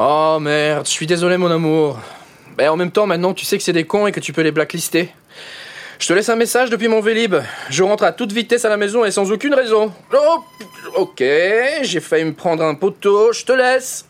Oh merde, je suis désolé mon amour. Mais en même temps, maintenant tu sais que c'est des cons et que tu peux les blacklister. Je te laisse un message depuis mon Vélib. Je rentre à toute vitesse à la maison et sans aucune raison. Oh, ok, j'ai failli me prendre un poteau, je te laisse.